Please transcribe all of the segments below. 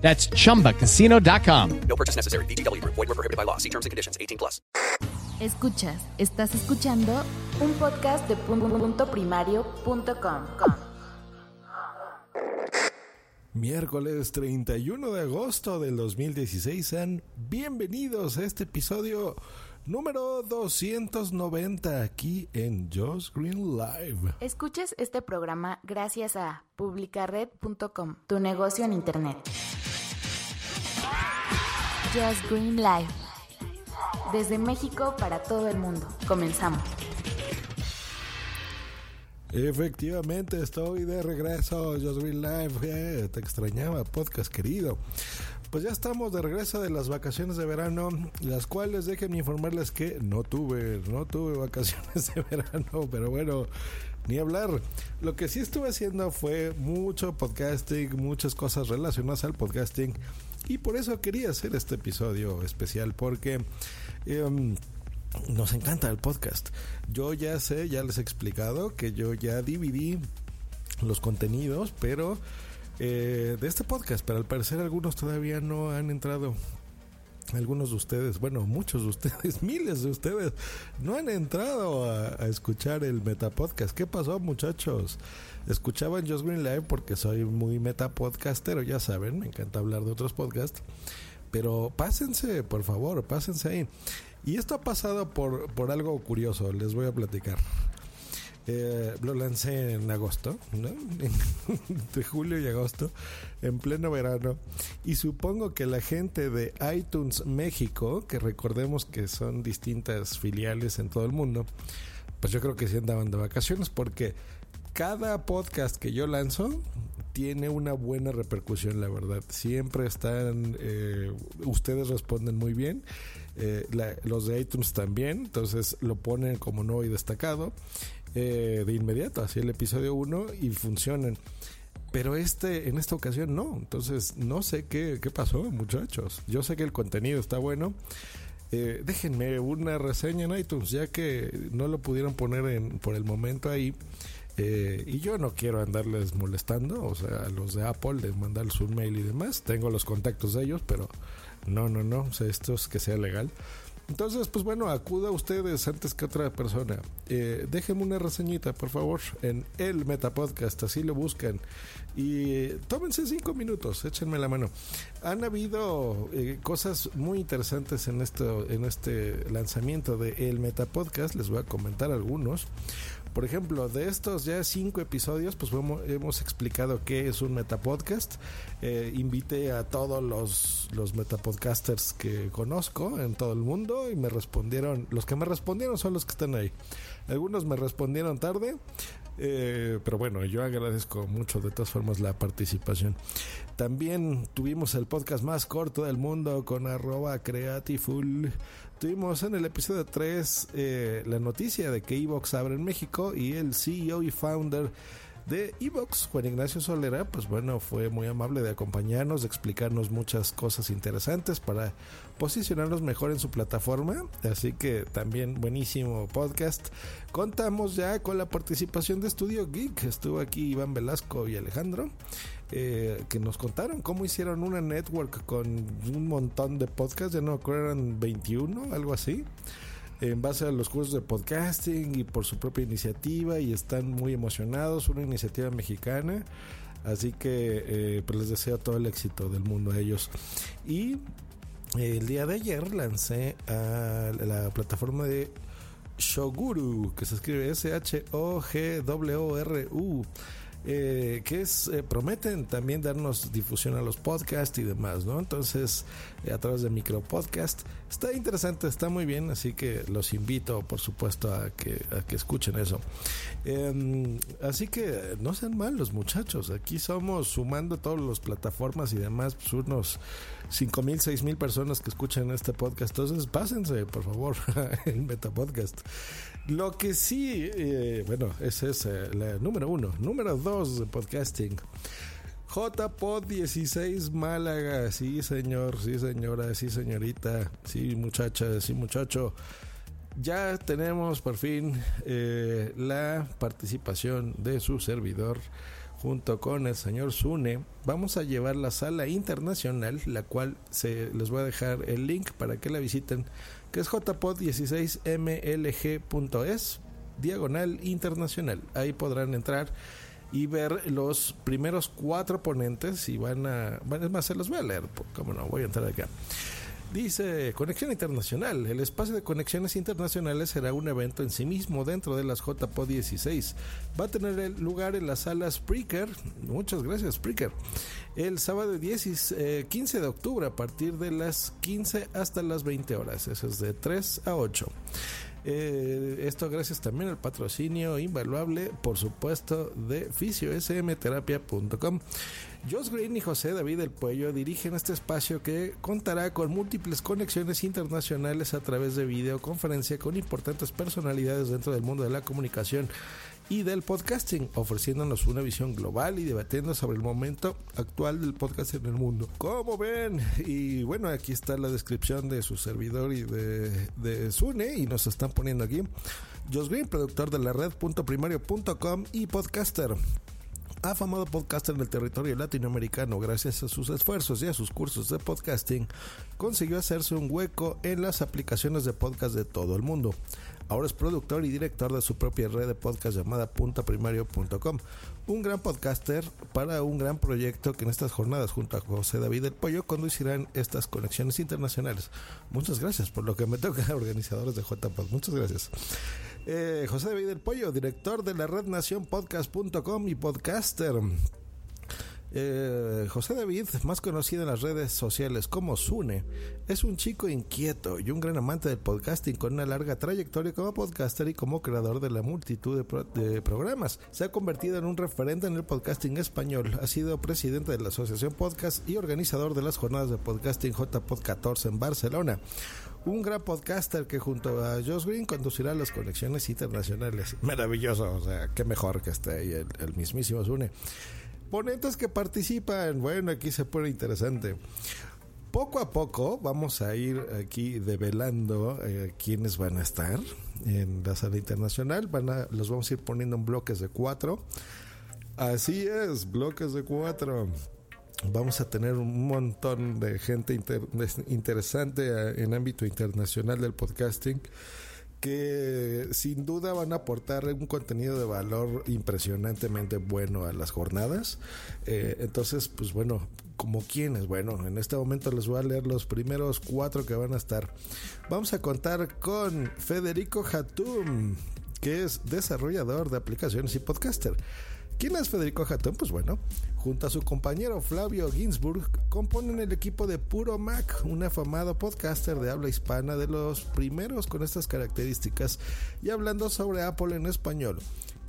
That's chumbacasino.com. No purchase necessary. VGW Group. Void were prohibited by law. See terms and conditions. 18 plus. Escuchas, estás escuchando un podcast de punto primario.com. Miércoles 31 de agosto del 2016. Sean bienvenidos a este episodio número 290 aquí en Josh Green Live. Escuchas este programa gracias a publicared.com, tu negocio en internet. Just Green Live. Desde México para todo el mundo. Comenzamos. Efectivamente, estoy de regreso, Just Green Live. Eh, te extrañaba, podcast querido. Pues ya estamos de regreso de las vacaciones de verano, las cuales déjenme informarles que no tuve, no tuve vacaciones de verano, pero bueno, ni hablar. Lo que sí estuve haciendo fue mucho podcasting, muchas cosas relacionadas al podcasting y por eso quería hacer este episodio especial porque em, nos encanta el podcast. Yo ya sé, ya les he explicado que yo ya dividí los contenidos, pero eh, de este podcast, pero al parecer algunos todavía no han entrado. Algunos de ustedes, bueno, muchos de ustedes, miles de ustedes, no han entrado a, escuchar el Metapodcast. ¿Qué pasó, muchachos? Escuchaban Just Green Live porque soy muy metapodcastero, ya saben, me encanta hablar de otros podcasts. Pero pásense, por favor, pásense ahí. Y esto ha pasado por, por algo curioso, les voy a platicar. Eh, lo lancé en agosto, ¿no? Entre julio y agosto, en pleno verano. Y supongo que la gente de iTunes México, que recordemos que son distintas filiales en todo el mundo, pues yo creo que sí andaban de vacaciones porque cada podcast que yo lanzo tiene una buena repercusión, la verdad. Siempre están, eh, ustedes responden muy bien. Eh, la, los de iTunes también, entonces lo ponen como nuevo y destacado eh, de inmediato, así el episodio 1 y funcionan. Pero este, en esta ocasión no, entonces no sé qué, qué pasó, muchachos. Yo sé que el contenido está bueno. Eh, déjenme una reseña en iTunes, ya que no lo pudieron poner por el momento ahí. Eh, y yo no quiero andarles molestando, o sea, a los de Apple, de mandarles un mail y demás. Tengo los contactos de ellos, pero no, no, no, o sea, esto es que sea legal. Entonces, pues bueno, acuda a ustedes antes que otra persona. Eh, déjenme una reseñita, por favor, en el Metapodcast, así lo buscan. Y tómense cinco minutos, échenme la mano. Han habido eh, cosas muy interesantes en, esto, en este lanzamiento de El Metapodcast, les voy a comentar algunos. Por ejemplo, de estos ya cinco episodios, pues hemos, explicado qué es un metapodcast. Eh, invité a todos los, los metapodcasters que conozco en todo el mundo y me respondieron, los que me respondieron son los que están ahí. Algunos me respondieron tarde, eh, pero bueno, yo agradezco mucho de todas formas la participación. También tuvimos el podcast más corto del mundo con arroba creatiful. Tuvimos en el episodio 3 eh, la noticia de que Evox abre en México y el CEO y founder de Evox, Juan Ignacio Solera, pues bueno, fue muy amable de acompañarnos, de explicarnos muchas cosas interesantes para posicionarnos mejor en su plataforma. Así que también buenísimo podcast. Contamos ya con la participación de Estudio Geek. Estuvo aquí Iván Velasco y Alejandro. Eh, que nos contaron cómo hicieron una network con un montón de podcasts, ya no creo eran 21, algo así, en base a los cursos de podcasting y por su propia iniciativa y están muy emocionados, una iniciativa mexicana, así que eh, pues les deseo todo el éxito del mundo a ellos. Y eh, el día de ayer lancé a la plataforma de Shoguru, que se escribe S-H-O-G-W-R-U. Eh, que es eh, prometen también darnos difusión a los podcasts y demás, ¿no? Entonces, eh, a través de micro podcast está interesante, está muy bien, así que los invito, por supuesto, a que, a que escuchen eso. Em, así que no sean malos, muchachos. Aquí somos sumando todas las plataformas y demás, pues unos 5 mil, 6 mil personas que escuchan este podcast. Entonces, pásense, por favor, el Metapodcast. Lo que sí, bueno, ese es el número uno. Número dos de podcasting. JPod 16 Málaga, sí señor, sí señora, sí señorita, sí muchacha, sí muchacho. Ya tenemos por fin eh, la participación de su servidor junto con el señor Sune. Vamos a llevar la sala internacional, la cual se les voy a dejar el link para que la visiten, que es jpod16mlg.es, diagonal internacional. Ahí podrán entrar y ver los primeros cuatro ponentes y van a, van, es más, se los voy a leer, como no, voy a entrar acá. Dice Conexión Internacional. El espacio de conexiones internacionales será un evento en sí mismo dentro de las JPO 16. Va a tener lugar en la sala Spreaker. Muchas gracias, Spreaker. El sábado 10 eh, 15 de octubre a partir de las 15 hasta las 20 horas. Eso es de 3 a 8. Eh, esto gracias también al patrocinio invaluable, por supuesto, de fisiosmterapia.com. Josh Green y José David del Puello dirigen este espacio que contará con múltiples conexiones internacionales a través de videoconferencia con importantes personalidades dentro del mundo de la comunicación y del podcasting, ofreciéndonos una visión global y debatiendo sobre el momento actual del podcast en el mundo. Como ven, y bueno, aquí está la descripción de su servidor y de, de Sune, y nos están poniendo aquí. Josh Green, productor de la red.primario.com y podcaster afamado podcaster en el territorio latinoamericano, gracias a sus esfuerzos y a sus cursos de podcasting, consiguió hacerse un hueco en las aplicaciones de podcast de todo el mundo. Ahora es productor y director de su propia red de podcast llamada puntaprimario.com. Un gran podcaster para un gran proyecto que en estas jornadas junto a José David del Pollo conducirán estas conexiones internacionales. Muchas gracias por lo que me toca, organizadores de JPod. Muchas gracias. Eh, José David del Pollo, director de la red nacionpodcast.com y podcaster. Eh, José David, más conocido en las redes sociales como Sune, es un chico inquieto y un gran amante del podcasting con una larga trayectoria como podcaster y como creador de la multitud de, pro de, programas. Se ha convertido en un referente en el podcasting español. Ha sido presidente de la Asociación Podcast y organizador de las jornadas de podcasting JPod 14 en Barcelona. Un gran podcaster que junto a Josh Green conducirá las conexiones internacionales. Maravilloso, o sea, qué mejor que esté ahí el, el mismísimo Sune ponentes que participan. Bueno, aquí se pone interesante. Poco a poco vamos a ir aquí develando eh, quiénes van a estar en la sala internacional. Van a, los vamos a ir poniendo en bloques de cuatro. Así es, bloques de cuatro. Vamos a tener un montón de gente inter, interesante eh, en ámbito internacional del podcasting que sin duda van a aportar un contenido de valor impresionantemente bueno a las jornadas. Eh, entonces, pues bueno, como quienes, bueno, en este momento les voy a leer los primeros cuatro que van a estar. Vamos a contar con Federico Hatum, que es desarrollador de aplicaciones y podcaster. ¿Quién es Federico Hatton? Pues bueno, junto a su compañero Flavio Ginsburg, componen el equipo de Puro Mac, un afamado podcaster de habla hispana de los primeros con estas características y hablando sobre Apple en español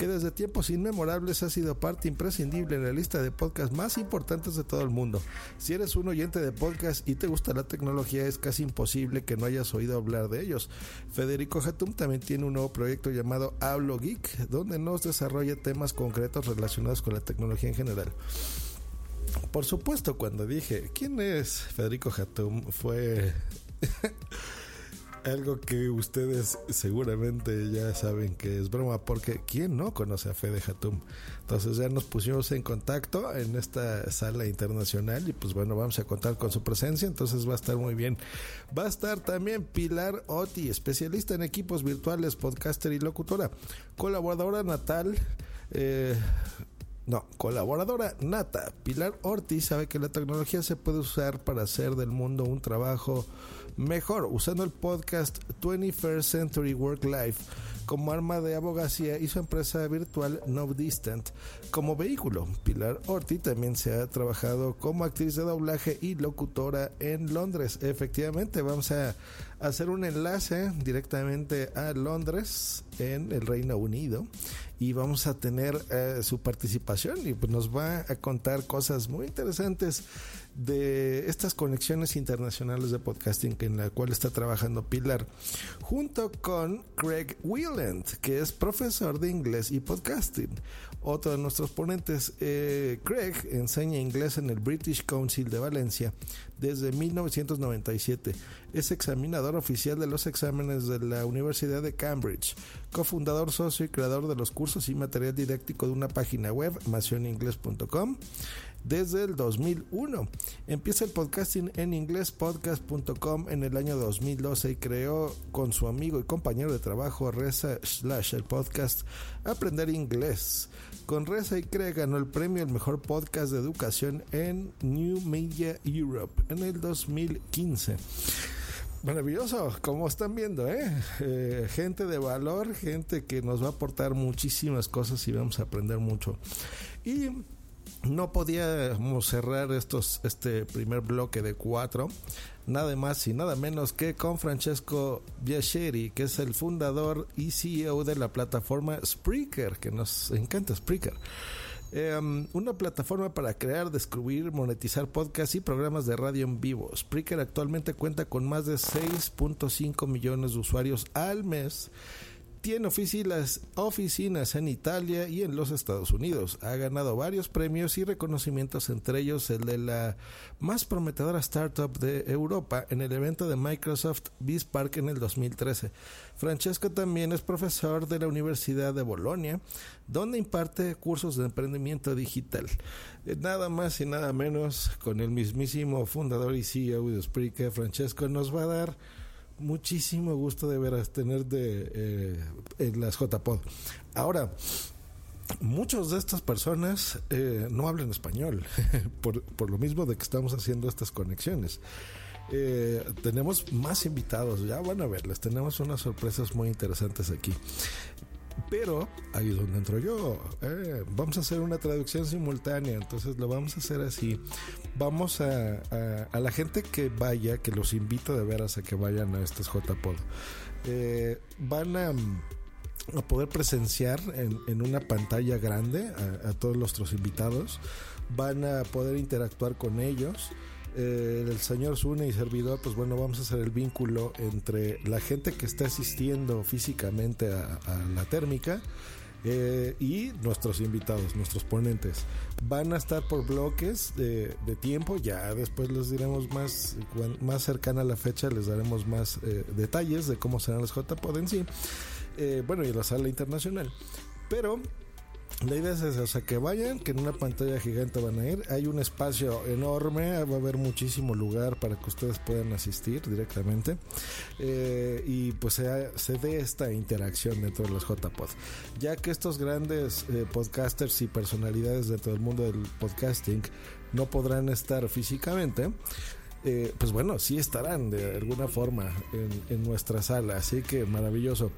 que desde tiempos inmemorables ha sido parte imprescindible en la lista de podcasts más importantes de todo el mundo. Si eres un oyente de podcast y te gusta la tecnología, es casi imposible que no hayas oído hablar de ellos. Federico Hatum también tiene un nuevo proyecto llamado Hablo Geek, donde nos desarrolla temas concretos relacionados con la tecnología en general. Por supuesto, cuando dije, ¿quién es Federico Hatum? Fue... algo que ustedes seguramente ya saben que es broma, porque ¿quién no conoce a Fede Hatum? Entonces ya nos pusimos en contacto en esta sala internacional y pues bueno, vamos a contar con su presencia, entonces va a estar muy bien. Va a estar también Pilar Oti, especialista en equipos virtuales, podcaster y locutora, colaboradora natal. Eh, no, colaboradora nata. Pilar Ortiz sabe que la tecnología se puede usar para hacer del mundo un trabajo mejor, usando el podcast 21st Century Work Life como arma de abogacía y su empresa virtual No Distant como vehículo. Pilar Ortiz también se ha trabajado como actriz de doblaje y locutora en Londres. Efectivamente, vamos a hacer un enlace directamente a Londres en el Reino Unido y vamos a tener eh, su participación y pues nos va a contar cosas muy interesantes de estas conexiones internacionales de podcasting en la cual está trabajando Pilar, junto con Craig Wieland, que es profesor de inglés y podcasting. Otro de nuestros ponentes, eh, Craig, enseña inglés en el British Council de Valencia desde 1997. Es examinador oficial de los exámenes de la Universidad de Cambridge, cofundador, socio y creador de los cursos y material didáctico de una página web, masioningles.com desde el 2001. Empieza el podcasting en inglespodcast.com en el año 2012 y creó con su amigo y compañero de trabajo Reza el podcast Aprender Inglés. Con Reza y Craig ganó el premio al mejor podcast de educación en New Media Europe en el 2015. Maravilloso, como están viendo, ¿eh? ¿eh? Gente de valor, gente que nos va a aportar muchísimas cosas y vamos a aprender mucho. Y no podíamos cerrar estos, este primer bloque de cuatro, nada más y nada menos que con Francesco Biacheri, que es el fundador y CEO de la plataforma Spreaker, que nos encanta Spreaker. Em, una plataforma para crear, descubrir, monetizar podcasts y programas de radio en vivo. Spreaker actualmente cuenta con más de 6.5 millones de usuarios al mes tiene oficinas, oficinas en Italia y en los Estados Unidos. Ha ganado varios premios y reconocimientos, entre ellos el de la más prometedora startup de Europa en el evento de Microsoft BizPark en el 2013. Francesco también es profesor de la Universidad de Bolonia, donde imparte cursos de emprendimiento digital. Eh, nada más y nada menos con el mismísimo fundador y CEO de Spreaker, Francesco nos va a dar muchísimo gusto de veras tener de eh, en las JPod. Ahora, muchas de estas personas eh, no hablan español, por, por, lo mismo de que estamos haciendo estas conexiones. Eh, tenemos más invitados, ya van a verles, tenemos unas sorpresas muy interesantes aquí. Pero ahí es donde entro yo. Eh, vamos a hacer una traducción simultánea, entonces lo vamos a hacer así. Vamos a, a, la gente que vaya, que los invito de veras a que vayan a estos JPod. Eh, van a, a, poder presenciar en, en una pantalla grande a, a todos nuestros invitados. Van a poder interactuar con ellos eh, el señor Zune y servidor, pues bueno, vamos a hacer el vínculo entre la gente que está asistiendo físicamente a, la térmica eh, y nuestros invitados, nuestros ponentes. Van a estar por bloques de, tiempo, ya después les diremos más, más cercana a la fecha, les daremos más eh, detalles de cómo serán los JPod en sí. Eh, bueno, y la sala internacional. Pero la idea es o sea, que vayan, que en una pantalla gigante van a ir. Hay un espacio enorme, va a haber muchísimo lugar para que ustedes puedan asistir directamente. Eh, y pues se, se, dé esta interacción dentro de los JPod. Ya que estos grandes eh, podcasters y personalidades dentro del mundo del podcasting no podrán estar físicamente, eh, pues bueno, sí estarán de alguna forma en nuestra sala. Así que maravilloso.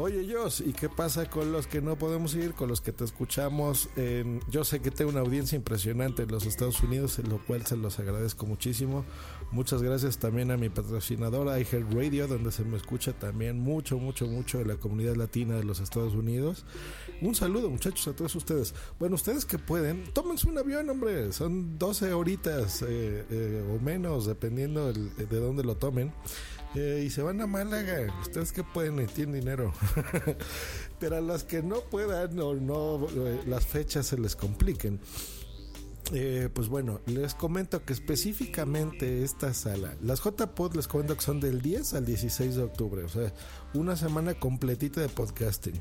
Oye, Jos, ¿y qué pasa con los que no podemos ir, con los que te escuchamos? Yo sé que tengo una audiencia impresionante en los Estados Unidos, en lo cual se los agradezco muchísimo. Muchas gracias también a mi patrocinadora Radio, donde se me escucha también mucho, mucho, mucho de la comunidad latina de los Estados Unidos. Un saludo, muchachos, a todos ustedes. Bueno, ustedes que pueden, tómense un avión, hombre. Son 12 horitas eh, eh, o menos, dependiendo de dónde lo tomen. Eh, y se van a Málaga. Ustedes que pueden y tienen dinero. Pero a los que no puedan o no eh, las fechas se les compliquen. Eh, pues bueno, les comento que específicamente esta sala, las JPod les comento que son del 10 al 16 de octubre, o sea, una semana completita de podcasting.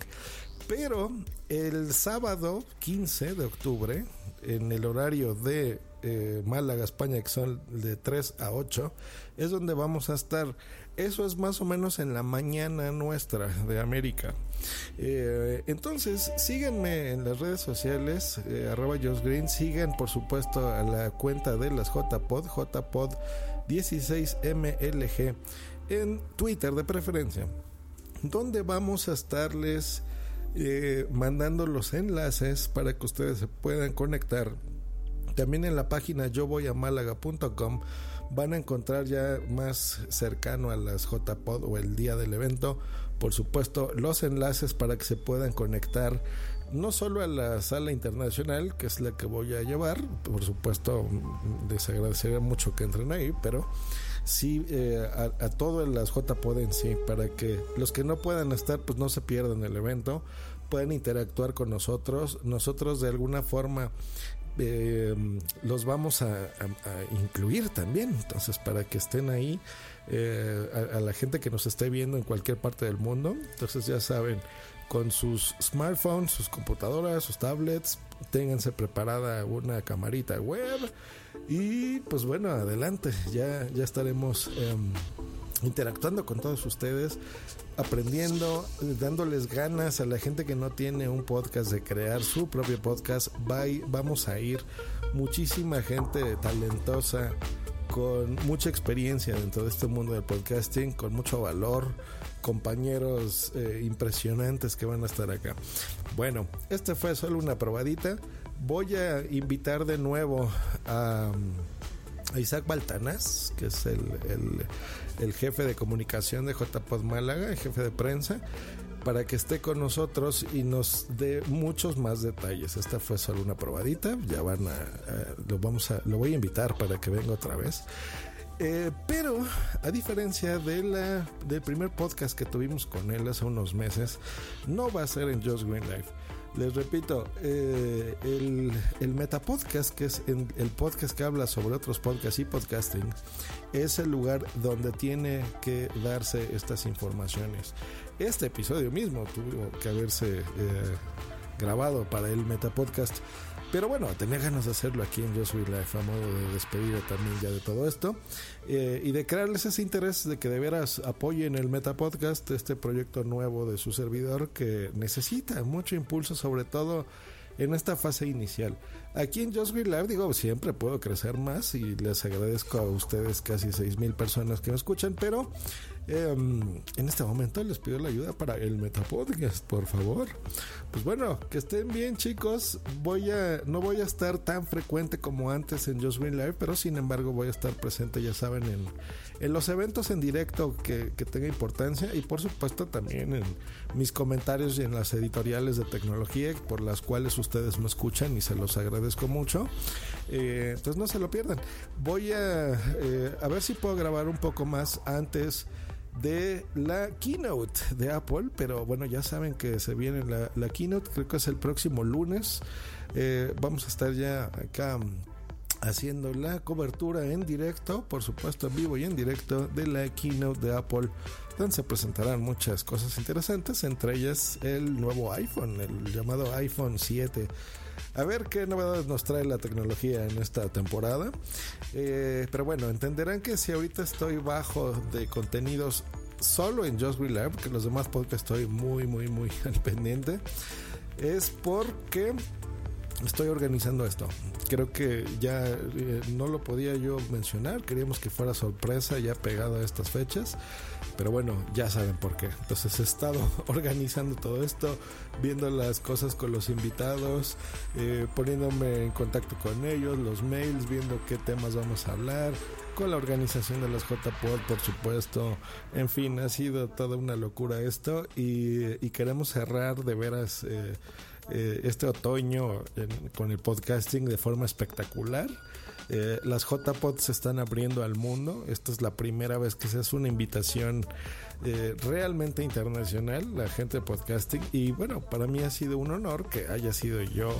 Pero el sábado 15 de octubre, en el horario de eh, Málaga, España, que son de 3 a 8, es donde vamos a estar. Eso es más o menos en la mañana nuestra de América. Eh, entonces, síganme en las redes sociales, eh, arroba Green, sigan por supuesto a la cuenta de las JPod, JPod 16MLG, en Twitter de preferencia, donde vamos a estarles eh, mandando los enlaces para que ustedes se puedan conectar también en la página yo voy a málaga.com van a encontrar ya más cercano a las JPod o el día del evento, por supuesto, los enlaces para que se puedan conectar no solo a la sala internacional, que es la que voy a llevar, por supuesto, les agradecería mucho que entren ahí, pero sí eh, a, a todas las JPod en sí, para que los que no puedan estar, pues no se pierdan el evento, pueden interactuar con nosotros, nosotros de alguna forma eh, los vamos a, incluir también. Entonces, para que estén ahí, eh, a, la gente que nos esté viendo en cualquier parte del mundo. Entonces, ya saben, con sus smartphones, sus computadoras, sus tablets, ténganse preparada una camarita web. Y pues bueno, adelante, ya, ya estaremos eh, interactuando con todos ustedes aprendiendo, dándoles ganas a la gente que no tiene un podcast de crear su propio podcast. Bye, vamos a ir muchísima gente talentosa con mucha experiencia dentro de este mundo del podcasting, con mucho valor, compañeros eh, impresionantes que van a estar acá. Bueno, este fue solo una probadita. Voy a invitar de nuevo a, a Isaac Baltanás, que es el, el jefe de comunicación de JPod Málaga, el jefe de prensa, para que esté con nosotros y nos dé muchos más detalles. Esta fue solo una probadita, ya van a, a lo vamos a, lo voy a invitar para que venga otra vez. Eh, pero a diferencia de la, del primer podcast que tuvimos con él hace unos meses, no va a ser en Just Green Life. Les repito, eh, el, el Metapodcast, que es el, podcast que habla sobre otros podcasts y podcasting, es el lugar donde tiene que darse estas informaciones. Este episodio mismo tuvo que haberse eh, grabado para el Metapodcast. Pero bueno, tenía ganas de hacerlo aquí en Yo Soy Life a modo de despedida también ya de todo esto eh, y de crearles ese interés de que de veras apoyen el Metapodcast, este proyecto nuevo de su servidor que necesita mucho impulso, sobre todo en esta fase inicial. Aquí en Just Live, digo, siempre puedo crecer más y les agradezco a ustedes casi 6 mil personas que me escuchan, pero eh, en este momento les pido la ayuda para el Metapodcast, por favor. Pues bueno, que estén bien chicos. Voy a, no voy a estar tan frecuente como antes en Just Green Live, pero sin embargo voy a estar presente, ya saben, en, en los eventos en directo que, que tenga importancia y por supuesto también en mis comentarios y en las editoriales de tecnología por las cuales ustedes me escuchan y se los agradezco mucho. Eh, entonces no se lo pierdan. Voy a, eh, a ver si puedo grabar un poco más antes de la keynote de Apple, pero bueno, ya saben que se viene la, la keynote, creo que es el próximo lunes. Eh, vamos a estar ya acá haciendo la cobertura en directo, por supuesto en vivo y en directo de la keynote de Apple, donde se presentarán muchas cosas interesantes, entre ellas el nuevo iPhone, el llamado iPhone 7. A ver qué novedades nos trae la tecnología en esta temporada. Eh, pero bueno, entenderán que si ahorita estoy bajo de contenidos solo en Just Live, porque los demás podcasts estoy muy, muy, muy al pendiente, es porque estoy organizando esto. Creo que ya eh, no lo podía yo mencionar, queríamos que fuera sorpresa ya pegado a estas fechas. Pero bueno, ya saben por qué. Entonces he estado organizando todo esto, viendo las cosas con los invitados, eh, poniéndome en contacto con ellos, los mails, viendo qué temas vamos a hablar, con la organización de los JPod, por supuesto. En fin, ha sido toda una locura esto y, queremos cerrar de veras eh, eh, este otoño con el podcasting de forma espectacular. Eh, las JPOD se están abriendo al mundo. Esta es la primera vez que se hace una invitación eh, realmente internacional, la gente de podcasting. Y bueno, para mí ha sido un honor que haya sido yo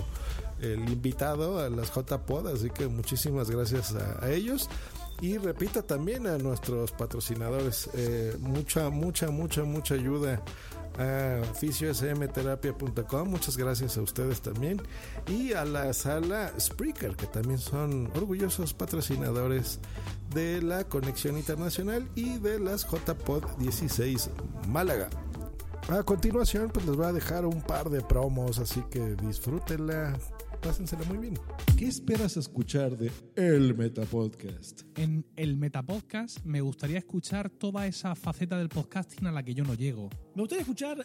el invitado a las JPOD. Así que muchísimas gracias a, a ellos. Y repito también a nuestros patrocinadores, eh, mucha, mucha, mucha, mucha ayuda a fisiosmterapia.com. Muchas gracias a ustedes también. Y a la sala Spreaker, que también son orgullosos patrocinadores de la Conexión Internacional y de las JPod 16 Málaga. A continuación, pues les voy a dejar un par de promos, así que disfrútenla, pásensela muy bien. ¿Qué esperas escuchar de El Metapodcast? En el Metapodcast me gustaría escuchar toda esa faceta del podcasting a la que yo no llego. Me gustaría escuchar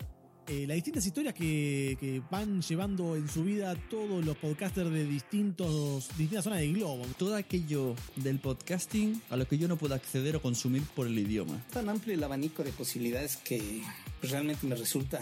eh, las distintas historias que, que van llevando en su vida todos los podcasters de distintos, distintas zonas del globo. Todo aquello del podcasting a lo que yo no puedo acceder o consumir por el idioma. Tan amplio el abanico de posibilidades que realmente me resulta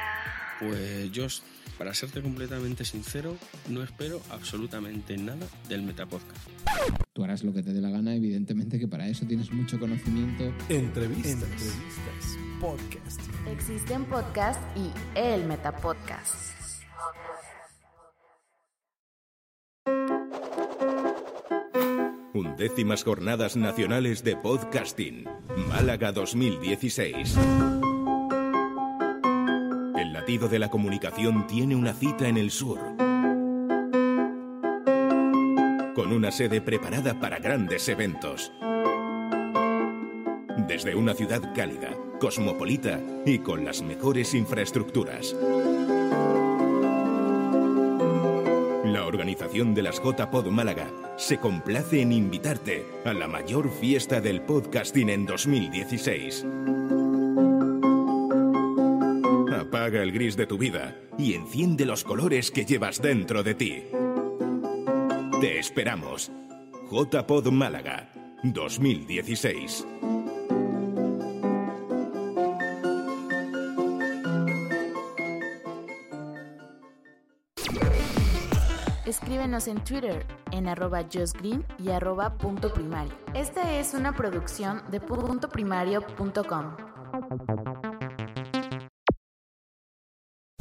Pues yo, para serte completamente sincero, no espero absolutamente nada del Metapodcast. Tú harás lo que te dé la gana, evidentemente que para eso tienes mucho conocimiento. Entrevistas. Podcast. Existen podcasts y el Metapodcast. Undécimas Jornadas Nacionales de Podcasting, Málaga 2016. El latido de la comunicación tiene una cita en el sur. Con una sede preparada para grandes eventos. Desde una ciudad cálida, cosmopolita y con las mejores infraestructuras. La organización de las JPod Málaga se complace en invitarte a la mayor fiesta del podcasting en 2016. Apaga el gris de tu vida y enciende los colores que llevas dentro de ti. Te esperamos. JPod Málaga 2016. Escríbenos en Twitter en arroba justgreen y arroba punto primario. Esta es una producción de puntoprimario.com.